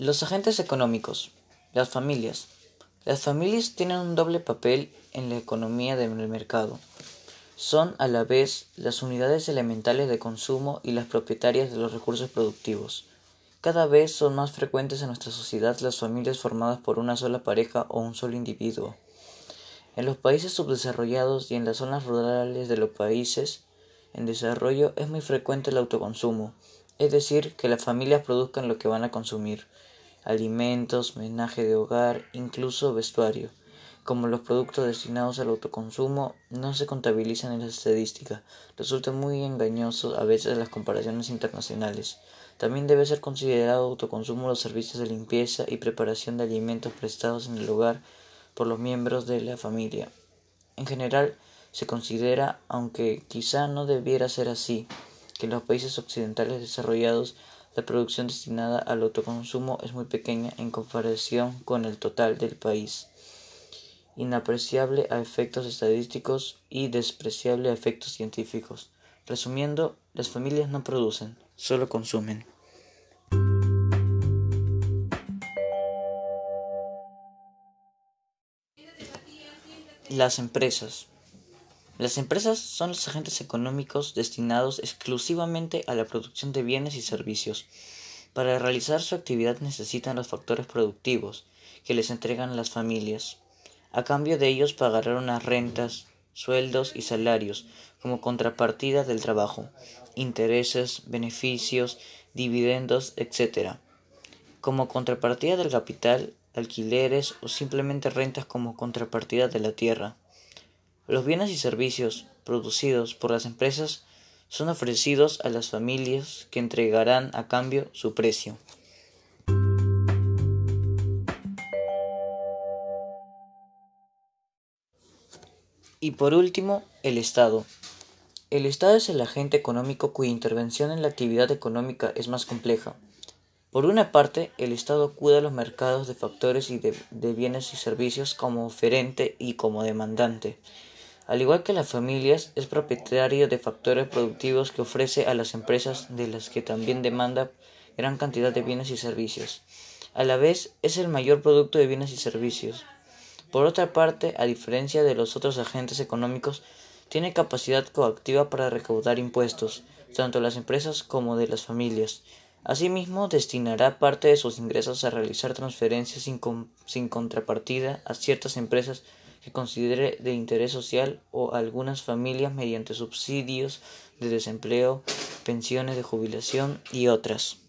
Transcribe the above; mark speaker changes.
Speaker 1: Los agentes económicos. Las familias. Las familias tienen un doble papel en la economía del mercado. Son a la vez las unidades elementales de consumo y las propietarias de los recursos productivos. Cada vez son más frecuentes en nuestra sociedad las familias formadas por una sola pareja o un solo individuo. En los países subdesarrollados y en las zonas rurales de los países en desarrollo es muy frecuente el autoconsumo, es decir, que las familias produzcan lo que van a consumir alimentos, menaje de hogar, incluso vestuario. Como los productos destinados al autoconsumo no se contabilizan en la estadística, resulta muy engañoso a veces las comparaciones internacionales. También debe ser considerado autoconsumo los servicios de limpieza y preparación de alimentos prestados en el hogar por los miembros de la familia. En general, se considera, aunque quizá no debiera ser así, que los países occidentales desarrollados la producción destinada al autoconsumo es muy pequeña en comparación con el total del país, inapreciable a efectos estadísticos y despreciable a efectos científicos. Resumiendo, las familias no producen, solo consumen. Las empresas. Las empresas son los agentes económicos destinados exclusivamente a la producción de bienes y servicios. Para realizar su actividad necesitan los factores productivos que les entregan las familias. A cambio de ellos pagarán unas rentas, sueldos y salarios como contrapartida del trabajo, intereses, beneficios, dividendos, etc. Como contrapartida del capital, alquileres o simplemente rentas como contrapartida de la tierra. Los bienes y servicios producidos por las empresas son ofrecidos a las familias que entregarán a cambio su precio. Y por último, el Estado. El Estado es el agente económico cuya intervención en la actividad económica es más compleja. Por una parte, el Estado cuida los mercados de factores y de, de bienes y servicios como oferente y como demandante al igual que las familias, es propietario de factores productivos que ofrece a las empresas de las que también demanda gran cantidad de bienes y servicios. A la vez, es el mayor producto de bienes y servicios. Por otra parte, a diferencia de los otros agentes económicos, tiene capacidad coactiva para recaudar impuestos, tanto de las empresas como de las familias. Asimismo, destinará parte de sus ingresos a realizar transferencias sin, sin contrapartida a ciertas empresas que considere de interés social o algunas familias mediante subsidios de desempleo, pensiones de jubilación y otras.